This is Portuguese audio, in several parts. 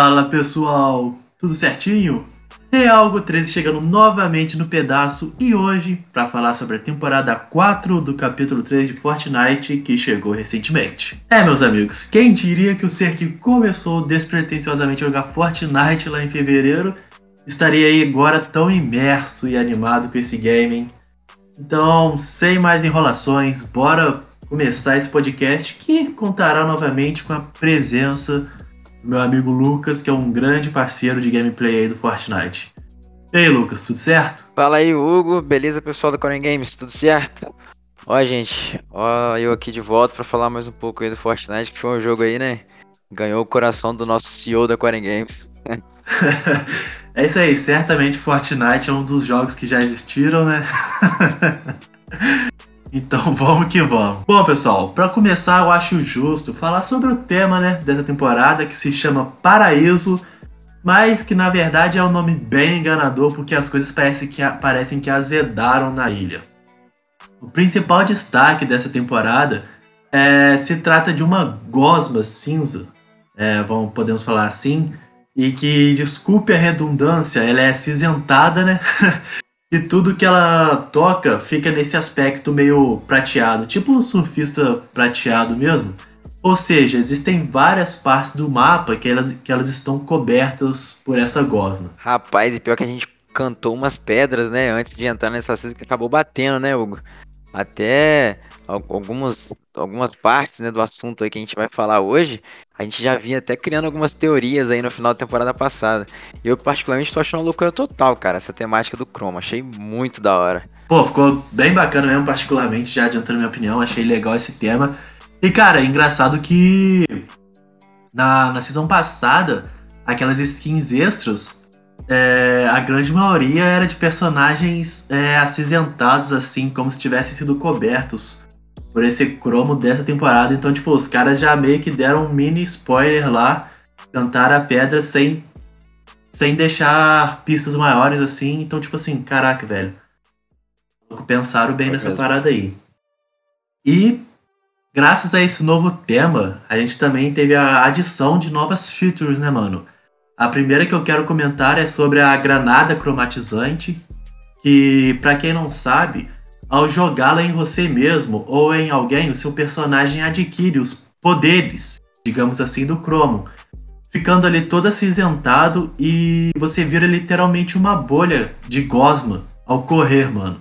Fala pessoal, tudo certinho? Realgo 13 chegando novamente no pedaço e hoje para falar sobre a temporada 4 do capítulo 3 de Fortnite que chegou recentemente. É, meus amigos, quem diria que o ser que começou despretensiosamente a jogar Fortnite lá em fevereiro estaria aí agora tão imerso e animado com esse game? Então, sem mais enrolações, bora começar esse podcast que contará novamente com a presença meu amigo Lucas, que é um grande parceiro de gameplay aí do Fortnite. E aí, Lucas, tudo certo? Fala aí, Hugo. Beleza, pessoal da Coren Games, tudo certo? Ó, gente, ó, eu aqui de volta para falar mais um pouco aí do Fortnite, que foi um jogo aí, né? Ganhou o coração do nosso CEO da Coren Games. é isso aí, certamente Fortnite é um dos jogos que já existiram, né? Então vamos que vamos. Bom, pessoal, para começar, eu acho justo falar sobre o tema, né, dessa temporada que se chama Paraíso, mas que na verdade é um nome bem enganador porque as coisas parecem que, parecem que azedaram na ilha. O principal destaque dessa temporada é, se trata de uma gosma cinza, é, vamos, podemos falar assim, e que, desculpe a redundância, ela é acinzentada, né? E tudo que ela toca fica nesse aspecto meio prateado, tipo um surfista prateado mesmo. Ou seja, existem várias partes do mapa que elas, que elas estão cobertas por essa gosma. Rapaz, e pior que a gente cantou umas pedras, né, antes de entrar nessa cena que acabou batendo, né, Hugo? Até algumas, algumas partes né, do assunto aí que a gente vai falar hoje, a gente já vinha até criando algumas teorias aí no final da temporada passada. E eu, particularmente, tô achando uma loucura total, cara, essa temática do Chroma. Achei muito da hora. Pô, ficou bem bacana mesmo, particularmente, já adiantando minha opinião. Achei legal esse tema. E, cara, é engraçado que na, na season passada, aquelas skins extras, é, a grande maioria era de personagens é, acinzentados, assim, como se tivessem sido cobertos por esse cromo dessa temporada. Então, tipo, os caras já meio que deram um mini spoiler lá, cantar a pedra sem, sem deixar pistas maiores, assim. Então, tipo assim, caraca, velho. Pensaram bem nessa parada aí. E, graças a esse novo tema, a gente também teve a adição de novas features, né, mano? A primeira que eu quero comentar é sobre a granada cromatizante, que, para quem não sabe, ao jogá-la em você mesmo ou em alguém, o seu personagem adquire os poderes, digamos assim, do cromo, ficando ali todo acinzentado e você vira literalmente uma bolha de gosma ao correr, mano.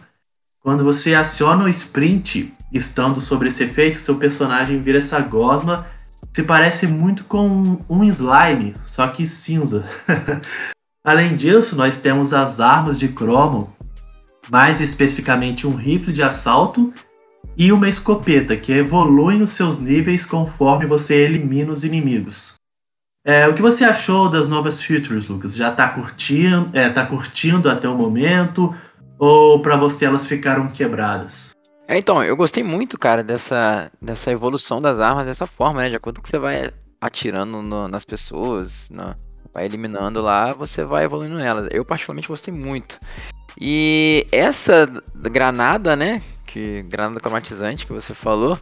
Quando você aciona o sprint, estando sobre esse efeito, seu personagem vira essa gosma, se parece muito com um slime, só que cinza. Além disso, nós temos as armas de cromo, mais especificamente um rifle de assalto e uma escopeta, que evoluem os seus níveis conforme você elimina os inimigos. É, o que você achou das novas features, Lucas? Já está curtindo, é, tá curtindo até o momento? Ou para você elas ficaram quebradas? É, então, eu gostei muito, cara, dessa, dessa evolução das armas dessa forma, né? De acordo com que você vai atirando no, nas pessoas, no, vai eliminando lá, você vai evoluindo elas. Eu particularmente gostei muito. E essa granada, né? Que granada cromatizante que você falou,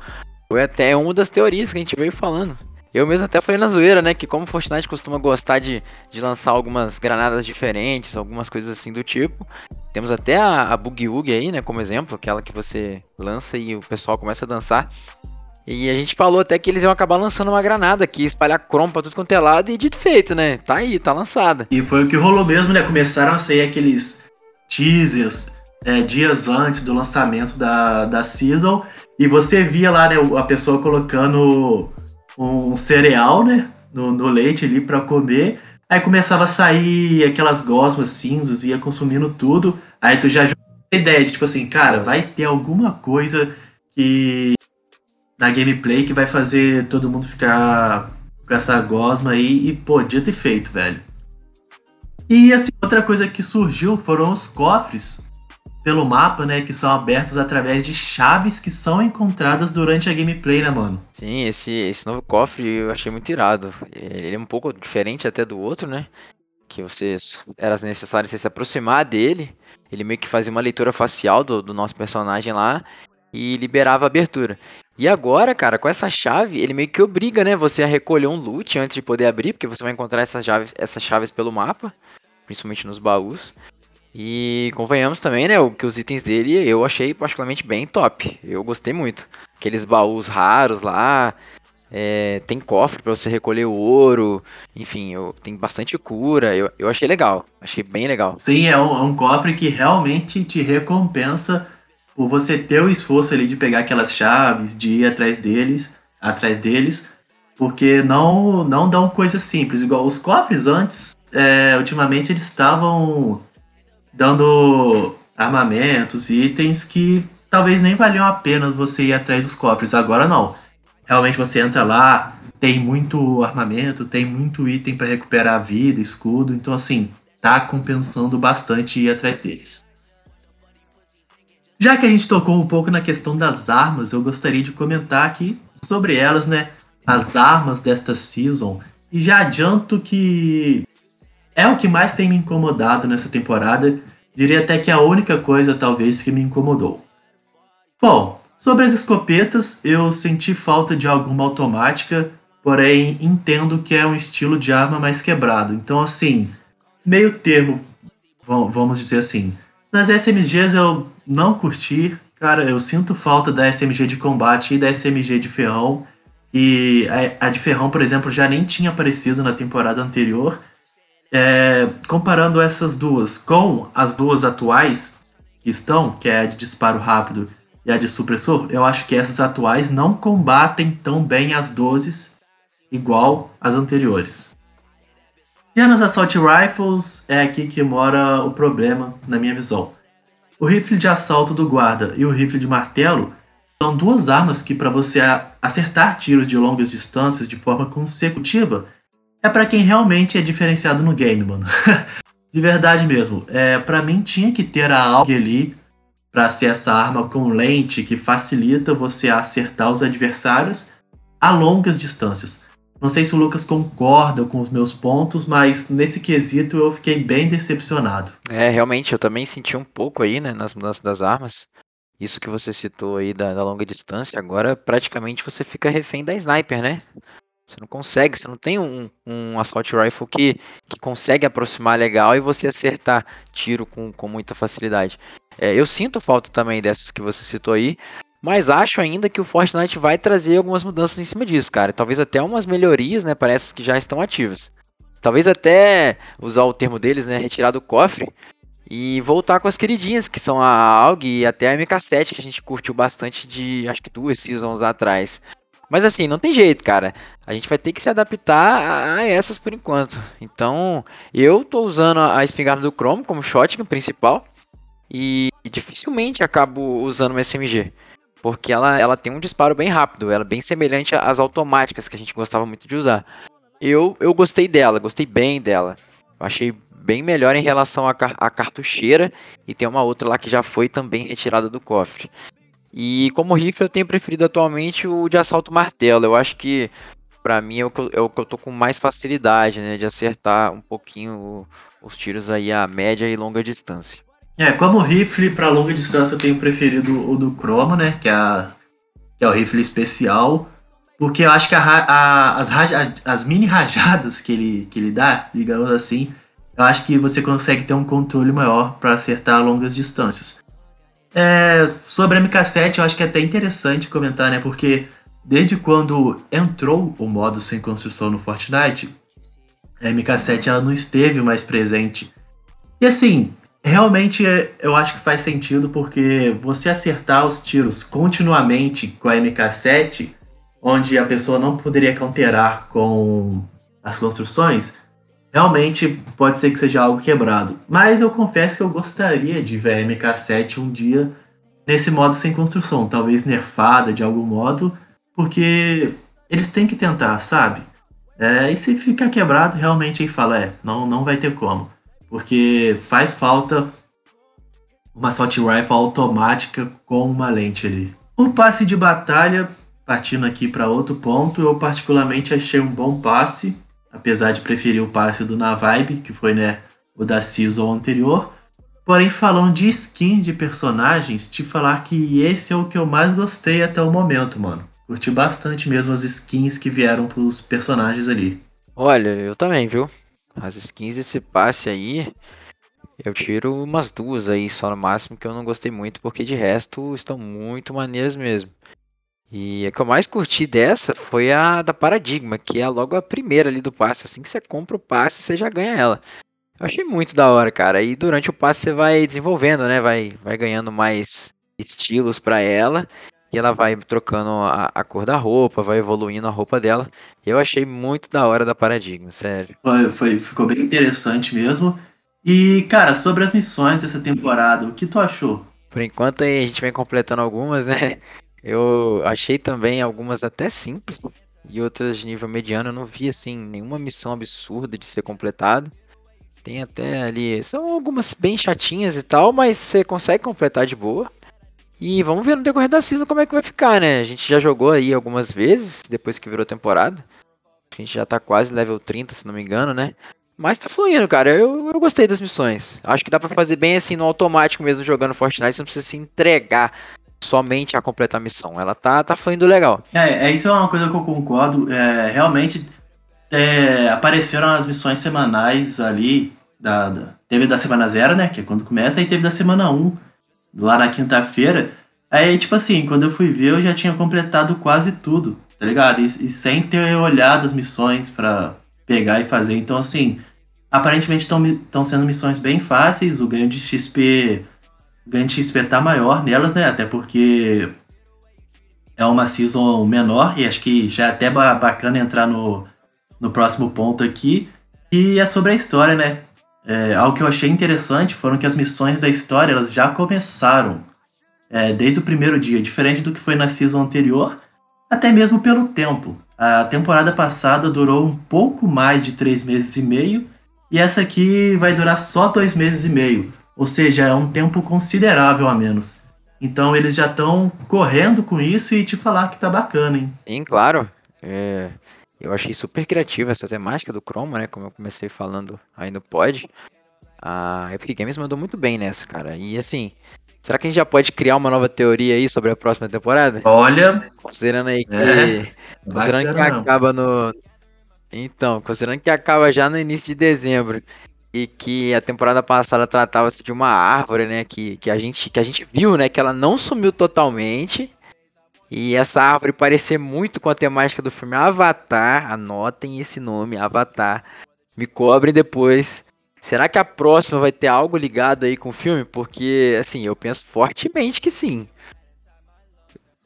foi até uma das teorias que a gente veio falando. Eu mesmo até falei na zoeira, né? Que como Fortnite costuma gostar de, de lançar algumas granadas diferentes, algumas coisas assim do tipo. Temos até a, a Boogie Woogie aí, né? Como exemplo, aquela que você lança e o pessoal começa a dançar. E a gente falou até que eles iam acabar lançando uma granada aqui, espalhar cromo pra tudo quanto é lado e dito feito, né? Tá aí, tá lançada. E foi o que rolou mesmo, né? Começaram a sair aqueles teasers é, dias antes do lançamento da, da season. E você via lá, né, a pessoa colocando um cereal, né, no, no leite ali para comer. Aí começava a sair aquelas gosmas cinzas, ia consumindo tudo. Aí tu já a ideia de tipo assim, cara, vai ter alguma coisa que na gameplay que vai fazer todo mundo ficar com essa gosma aí e podia ter feito, velho. E assim, outra coisa que surgiu foram os cofres pelo mapa, né, que são abertos através de chaves que são encontradas durante a gameplay, né, mano? Sim, esse, esse novo cofre eu achei muito irado. Ele é um pouco diferente até do outro, né? Que você era necessário você se aproximar dele. Ele meio que fazia uma leitura facial do, do nosso personagem lá e liberava a abertura. E agora, cara, com essa chave, ele meio que obriga, né, você a recolher um loot antes de poder abrir, porque você vai encontrar essas chaves, essas chaves pelo mapa, principalmente nos baús. E convenhamos também, né, que os itens dele eu achei particularmente bem top. Eu gostei muito. Aqueles baús raros lá, é, tem cofre para você recolher o ouro, enfim, eu, tem bastante cura, eu, eu achei legal, achei bem legal. Sim, é um, é um cofre que realmente te recompensa por você ter o esforço ali de pegar aquelas chaves, de ir atrás deles, atrás deles, porque não não dão coisas simples, igual os cofres antes, é, ultimamente eles estavam dando armamentos, itens que talvez nem valiam a pena você ir atrás dos cofres, agora não. Realmente você entra lá, tem muito armamento, tem muito item para recuperar vida, escudo, então assim, tá compensando bastante ir atrás deles. Já que a gente tocou um pouco na questão das armas, eu gostaria de comentar aqui sobre elas, né? As armas desta season. E já adianto que é o que mais tem me incomodado nessa temporada. Diria até que é a única coisa, talvez, que me incomodou. Bom, Sobre as escopetas, eu senti falta de alguma automática, porém entendo que é um estilo de arma mais quebrado. Então, assim, meio termo, vamos dizer assim. Nas SMGs eu não curti, cara, eu sinto falta da SMG de combate e da SMG de ferrão. E a, de ferrão, por exemplo, já nem tinha aparecido na temporada anterior. É, comparando essas duas com as duas atuais que estão, que é a de disparo rápido e a de supressor, eu acho que essas atuais não combatem tão bem as 12 igual as anteriores. Já nas Assault Rifles é aqui que mora o problema, na minha visão. O rifle de assalto do guarda e o rifle de martelo são duas armas que, para você acertar tiros de longas distâncias de forma consecutiva, é para quem realmente é diferenciado no game, mano. de verdade mesmo. É, para mim tinha que ter a AUG ali para ser essa arma com lente que facilita você acertar os adversários a longas distâncias. Não sei se o Lucas concorda com os meus pontos, mas nesse quesito eu fiquei bem decepcionado. É, realmente, eu também senti um pouco aí, né, nas mudanças das armas. Isso que você citou aí da, da longa distância, agora praticamente você fica refém da sniper, né? Você não consegue, você não tem um, um assault rifle que, que consegue aproximar legal e você acertar tiro com, com muita facilidade. É, eu sinto falta também dessas que você citou aí, mas acho ainda que o Fortnite vai trazer algumas mudanças em cima disso, cara. Talvez até umas melhorias, né, essas que já estão ativas. Talvez até usar o termo deles, né, retirar do cofre e voltar com as queridinhas, que são a AUG e até a MK7, que a gente curtiu bastante de, acho que duas seasons atrás. Mas assim, não tem jeito, cara. A gente vai ter que se adaptar a essas por enquanto. Então, eu tô usando a espingarda do Chrome como shotgun principal. E dificilmente acabo usando uma SMG. Porque ela, ela tem um disparo bem rápido, ela é bem semelhante às automáticas que a gente gostava muito de usar. Eu, eu gostei dela, gostei bem dela. achei bem melhor em relação à, à cartucheira. E tem uma outra lá que já foi também retirada do cofre. E como rifle eu tenho preferido atualmente o de assalto martelo. Eu acho que para mim é o, que eu, é o que eu tô com mais facilidade, né? De acertar um pouquinho os tiros aí a média e longa distância. É, como rifle para longa distância eu tenho preferido o do Chroma, né? Que é, que é o rifle especial. Porque eu acho que a, a, as, as mini rajadas que ele, que ele dá, digamos assim, eu acho que você consegue ter um controle maior para acertar longas distâncias. É, sobre a MK7, eu acho que é até interessante comentar, né? Porque desde quando entrou o modo sem construção no Fortnite, a MK7 ela não esteve mais presente. E assim, Realmente eu acho que faz sentido porque você acertar os tiros continuamente com a MK7, onde a pessoa não poderia counterar com as construções, realmente pode ser que seja algo quebrado. Mas eu confesso que eu gostaria de ver a MK7 um dia nesse modo sem construção, talvez nerfada de algum modo, porque eles têm que tentar, sabe? É, e se ficar quebrado, realmente aí fala, é, não, não vai ter como porque faz falta uma assault rifle automática com uma lente ali. O passe de batalha, partindo aqui para outro ponto, eu particularmente achei um bom passe, apesar de preferir o passe do Navibe, que foi né, o da season anterior, Porém, falando de skins de personagens, te falar que esse é o que eu mais gostei até o momento, mano. Curti bastante mesmo as skins que vieram pros personagens ali. Olha, eu também, viu? As skins desse passe aí, eu tiro umas duas aí só no máximo que eu não gostei muito, porque de resto estão muito maneiras mesmo. E a que eu mais curti dessa foi a da Paradigma, que é logo a primeira ali do passe. Assim que você compra o passe, você já ganha ela. Eu achei muito da hora, cara. E durante o passe você vai desenvolvendo, né? Vai, vai ganhando mais estilos para ela. E ela vai trocando a, a, cor da roupa, vai evoluindo a roupa dela. Eu achei muito da hora da Paradigma, sério. Foi, foi, ficou bem interessante mesmo. E, cara, sobre as missões dessa temporada, o que tu achou? Por enquanto a gente vem completando algumas, né? Eu achei também algumas até simples e outras de nível mediano. Eu não vi, assim, nenhuma missão absurda de ser completada. Tem até ali. São algumas bem chatinhas e tal, mas você consegue completar de boa. E vamos ver no decorrer da season como é que vai ficar, né? A gente já jogou aí algumas vezes, depois que virou temporada. A gente já tá quase level 30, se não me engano, né? Mas tá fluindo, cara. Eu, eu gostei das missões. Acho que dá para fazer bem assim no automático mesmo jogando Fortnite. Você não precisa se entregar somente a completar a missão. Ela tá, tá fluindo legal. É, é isso é uma coisa que eu concordo. É, realmente é, apareceram as missões semanais ali da, da, teve da semana zero, né? Que é quando começa, aí teve da semana 1, um, lá na quinta-feira. Aí, tipo assim, quando eu fui ver, eu já tinha completado quase tudo, tá ligado? E, e sem ter olhado as missões para pegar e fazer. Então, assim, aparentemente estão sendo missões bem fáceis. O ganho de XP. ganho de XP tá maior nelas, né? Até porque é uma season menor. E acho que já é até bacana entrar no, no próximo ponto aqui. E é sobre a história, né? É, algo que eu achei interessante foram que as missões da história elas já começaram é, desde o primeiro dia, diferente do que foi na season anterior, até mesmo pelo tempo. A temporada passada durou um pouco mais de três meses e meio, e essa aqui vai durar só dois meses e meio, ou seja, é um tempo considerável a menos. Então eles já estão correndo com isso e te falar que tá bacana, hein? Sim, claro. É, eu achei super criativa essa temática do Chroma, né? Como eu comecei falando aí no pod. A Epic Games mandou muito bem nessa, cara. E assim, será que a gente já pode criar uma nova teoria aí sobre a próxima temporada? Olha. Considerando aí que. É, considerando que acaba no. Então, considerando que acaba já no início de dezembro. E que a temporada passada tratava-se de uma árvore, né? Que, que, a gente, que a gente viu, né? Que ela não sumiu totalmente. E essa árvore parecer muito com a temática do filme Avatar. Anotem esse nome, Avatar. Me cobrem depois. Será que a próxima vai ter algo ligado aí com o filme? Porque, assim, eu penso fortemente que sim.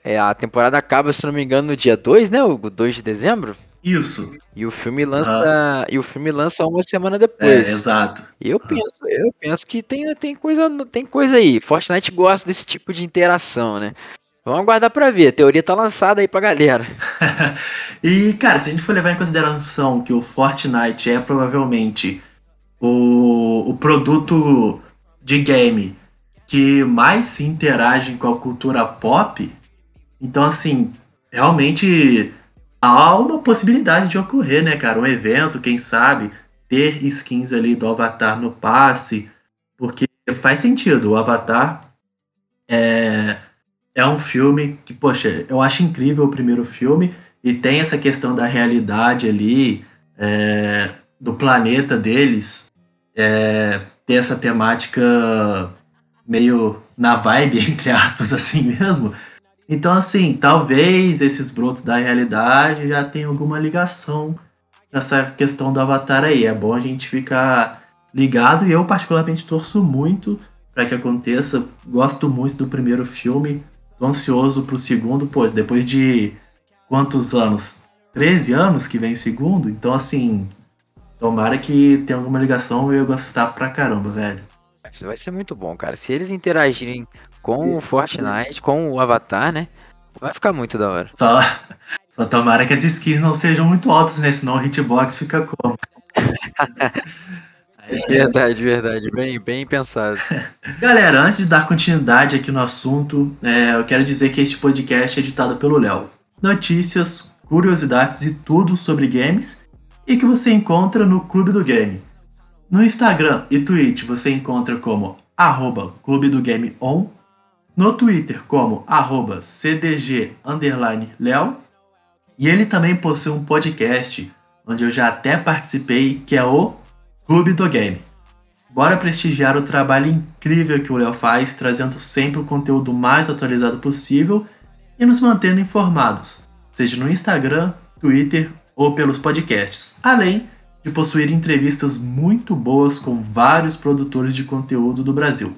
É, a temporada acaba, se não me engano, no dia 2, né? O 2 de dezembro. Isso. E o filme lança, e o filme lança uma semana depois. É, exato. Eu penso, eu penso que tem, tem coisa, tem coisa aí. Fortnite gosta desse tipo de interação, né? Vamos aguardar pra ver. A teoria tá lançada aí pra galera. e, cara, se a gente for levar em consideração que o Fortnite é provavelmente o, o produto de game que mais se interage com a cultura pop, então, assim, realmente há uma possibilidade de ocorrer, né, cara? Um evento, quem sabe, ter skins ali do Avatar no passe, porque faz sentido. O Avatar é é um filme que, poxa, eu acho incrível o primeiro filme e tem essa questão da realidade ali, é, do planeta deles, é, ter essa temática meio na vibe, entre aspas, assim mesmo. Então, assim, talvez esses brotos da realidade já tenham alguma ligação nessa questão do Avatar aí. É bom a gente ficar ligado e eu, particularmente, torço muito para que aconteça. Gosto muito do primeiro filme, Tô ansioso pro segundo, pô, depois de quantos anos? 13 anos que vem o segundo? Então, assim, tomara que tenha alguma ligação e eu gostar pra caramba, velho. Vai ser muito bom, cara. Se eles interagirem com o Fortnite, com o Avatar, né? Vai ficar muito da hora. Só, só tomara que as skins não sejam muito altas, né? Senão o hitbox fica como? Verdade, verdade. Bem, bem pensado. Galera, antes de dar continuidade aqui no assunto, é, eu quero dizer que este podcast é editado pelo Léo. Notícias, curiosidades e tudo sobre games e que você encontra no Clube do Game. No Instagram e Twitch você encontra como arroba Clube do Game On, no Twitter como arroba CDG Léo, e ele também possui um podcast onde eu já até participei, que é o Clube do Game. Bora prestigiar o trabalho incrível que o Léo faz, trazendo sempre o conteúdo mais atualizado possível e nos mantendo informados, seja no Instagram, Twitter ou pelos podcasts, além de possuir entrevistas muito boas com vários produtores de conteúdo do Brasil.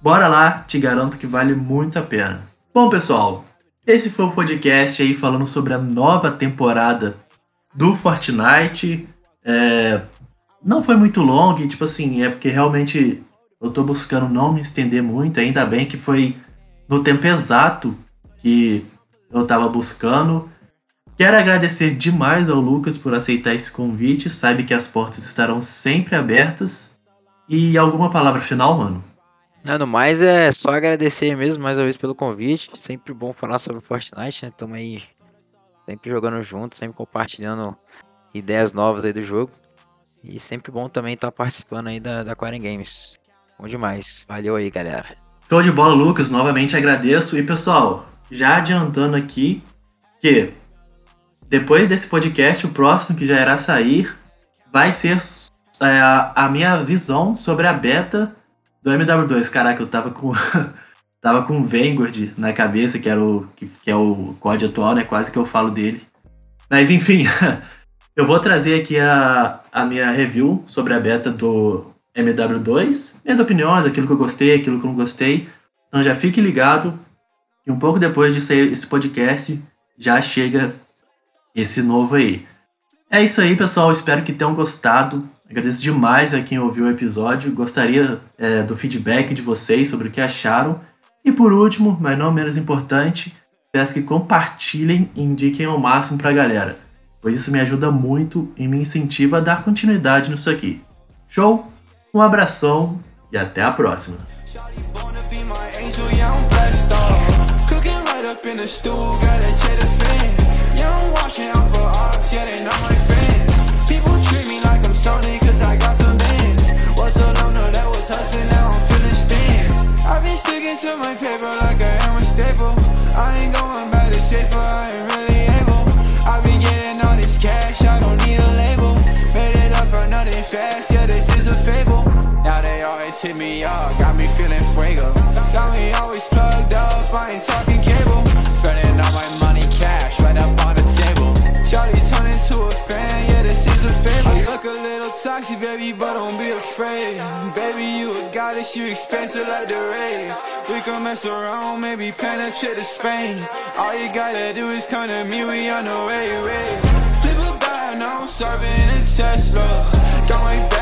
Bora lá, te garanto que vale muito a pena. Bom, pessoal, esse foi o podcast aí falando sobre a nova temporada do Fortnite. É, não foi muito longo, tipo assim, é porque realmente eu tô buscando não me estender muito, ainda bem que foi no tempo exato que eu tava buscando. Quero agradecer demais ao Lucas por aceitar esse convite, sabe que as portas estarão sempre abertas. E alguma palavra final, mano? Não, no mais é só agradecer mesmo mais uma vez pelo convite. Sempre bom falar sobre Fortnite, né? Tamo aí sempre jogando junto, sempre compartilhando ideias novas aí do jogo. E sempre bom também estar tá participando aí da, da Quaren Games. Bom demais. Valeu aí, galera. Show de bola, Lucas. Novamente agradeço. E pessoal, já adiantando aqui que depois desse podcast, o próximo que já irá sair vai ser é, a minha visão sobre a beta do MW2. Caraca, eu tava com. tava com Vanguard na cabeça, que era o. Que, que é o código atual, né? Quase que eu falo dele. Mas enfim. Eu vou trazer aqui a, a minha review sobre a beta do MW2, minhas opiniões, aquilo que eu gostei, aquilo que eu não gostei. Então já fique ligado que um pouco depois de sair esse podcast já chega esse novo aí. É isso aí, pessoal. Espero que tenham gostado. Agradeço demais a quem ouviu o episódio. Gostaria é, do feedback de vocês sobre o que acharam. E por último, mas não menos importante, peço que compartilhem e indiquem ao máximo para a galera pois isso me ajuda muito e me incentiva a dar continuidade nisso aqui. Show? Um abração e até a próxima! to my paper hit me up, got me feeling fuego. Got me always plugged up, I ain't talking cable. Spending all my money cash right up on the table. Charlie turned into a fan, yeah, this is a favor. I look a little toxic, baby, but don't be afraid. Baby, you a goddess, you expensive like the rays. We can mess around, maybe penetrate to Spain. All you gotta do is come to me, we on the way, way. Flip a bag, now I'm serving a Tesla. Got